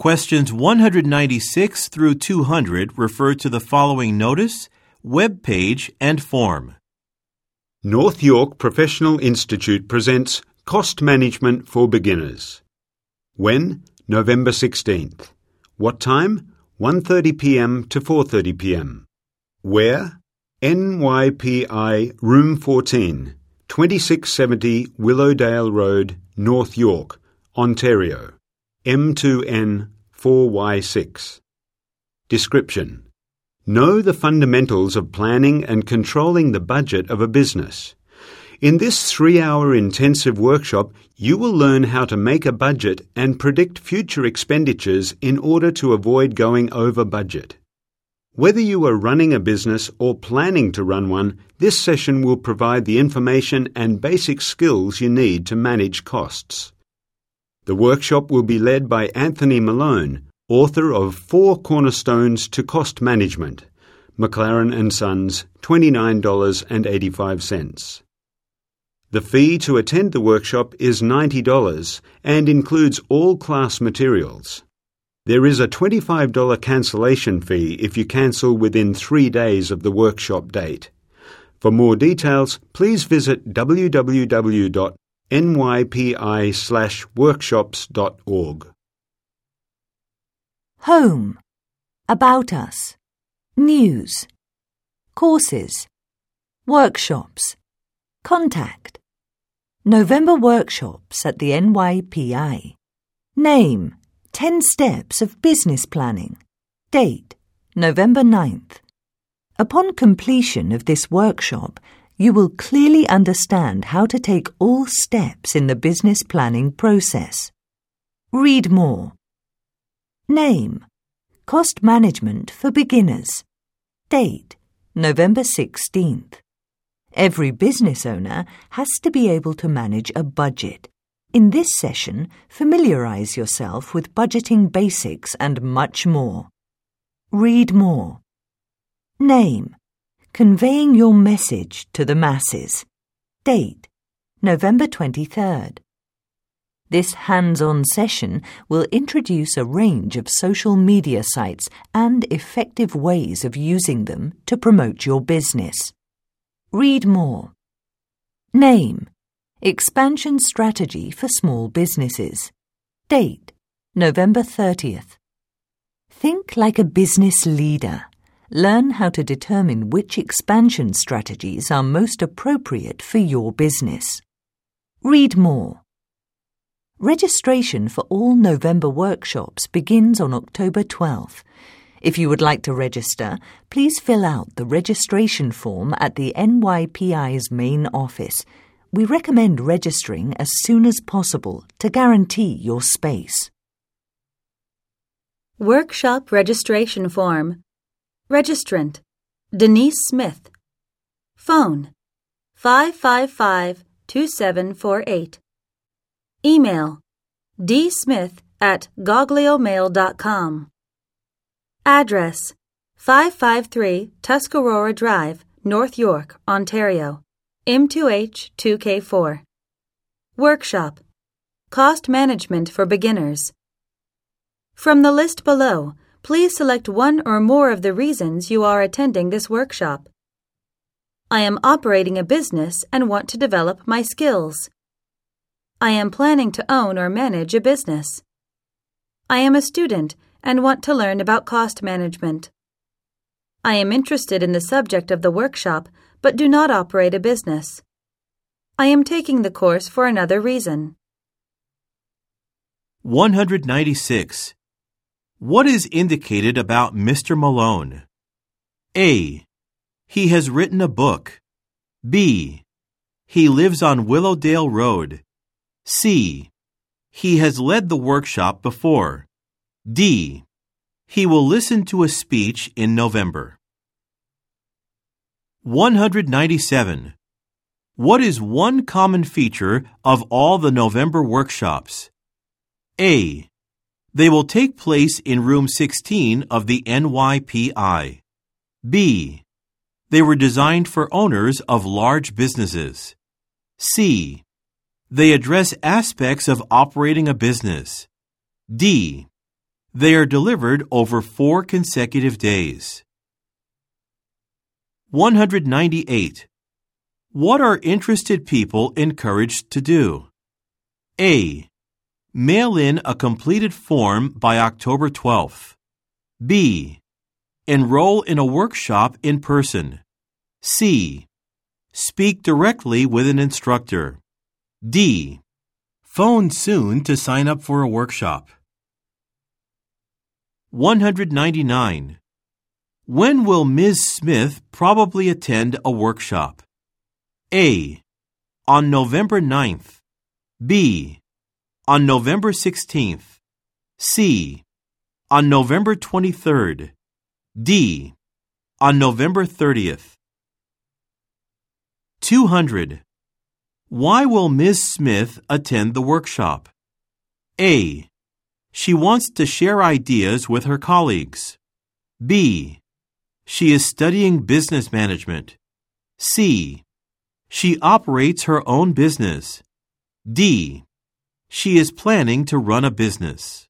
Questions 196 through 200 refer to the following notice, web page, and form. North York Professional Institute presents Cost Management for Beginners. When? November 16th. What time? 1:30 p.m. to 4:30 p.m. Where? NYPI Room 14, 2670 Willowdale Road, North York, Ontario. M2N 4Y6. Description Know the fundamentals of planning and controlling the budget of a business. In this three hour intensive workshop, you will learn how to make a budget and predict future expenditures in order to avoid going over budget. Whether you are running a business or planning to run one, this session will provide the information and basic skills you need to manage costs. The workshop will be led by Anthony Malone, author of Four Cornerstones to Cost Management, McLaren and Sons, $29.85. The fee to attend the workshop is $90 and includes all class materials. There is a $25 cancellation fee if you cancel within three days of the workshop date. For more details, please visit www nypi slash workshops.org. Home. About us. News. Courses. Workshops. Contact. November workshops at the NYPI. Name. 10 steps of business planning. Date. November 9th. Upon completion of this workshop, you will clearly understand how to take all steps in the business planning process. Read more. Name Cost Management for Beginners. Date November 16th. Every business owner has to be able to manage a budget. In this session, familiarize yourself with budgeting basics and much more. Read more. Name Conveying Your Message to the Masses. Date November 23rd. This hands on session will introduce a range of social media sites and effective ways of using them to promote your business. Read more. Name Expansion Strategy for Small Businesses. Date November 30th. Think like a business leader. Learn how to determine which expansion strategies are most appropriate for your business. Read more. Registration for all November workshops begins on October 12th. If you would like to register, please fill out the registration form at the NYPI's main office. We recommend registering as soon as possible to guarantee your space. Workshop Registration Form Registrant Denise Smith. Phone 555 2748. Email dsmith at gogliomail.com. Address 553 Tuscarora Drive, North York, Ontario. M2H 2K4. Workshop Cost Management for Beginners. From the list below, please select one or more of the reasons you are attending this workshop. I am operating a business and want to develop my skills. I am planning to own or manage a business. I am a student and want to learn about cost management. I am interested in the subject of the workshop but do not operate a business. I am taking the course for another reason. 196. What is indicated about Mr. Malone? A. He has written a book. B. He lives on Willowdale Road. C. He has led the workshop before. D. He will listen to a speech in November. 197. What is one common feature of all the November workshops? A. They will take place in room 16 of the NYPI. B. They were designed for owners of large businesses. C. They address aspects of operating a business. D. They are delivered over four consecutive days. 198. What are interested people encouraged to do? A. Mail in a completed form by October 12th. B. Enroll in a workshop in person. C. Speak directly with an instructor. D. Phone soon to sign up for a workshop. 199. When will Ms. Smith probably attend a workshop? A. On November 9th. B. On November 16th. C. On November 23rd. D. On November 30th. 200. Why will Ms. Smith attend the workshop? A. She wants to share ideas with her colleagues. B. She is studying business management. C. She operates her own business. D. She is planning to run a business.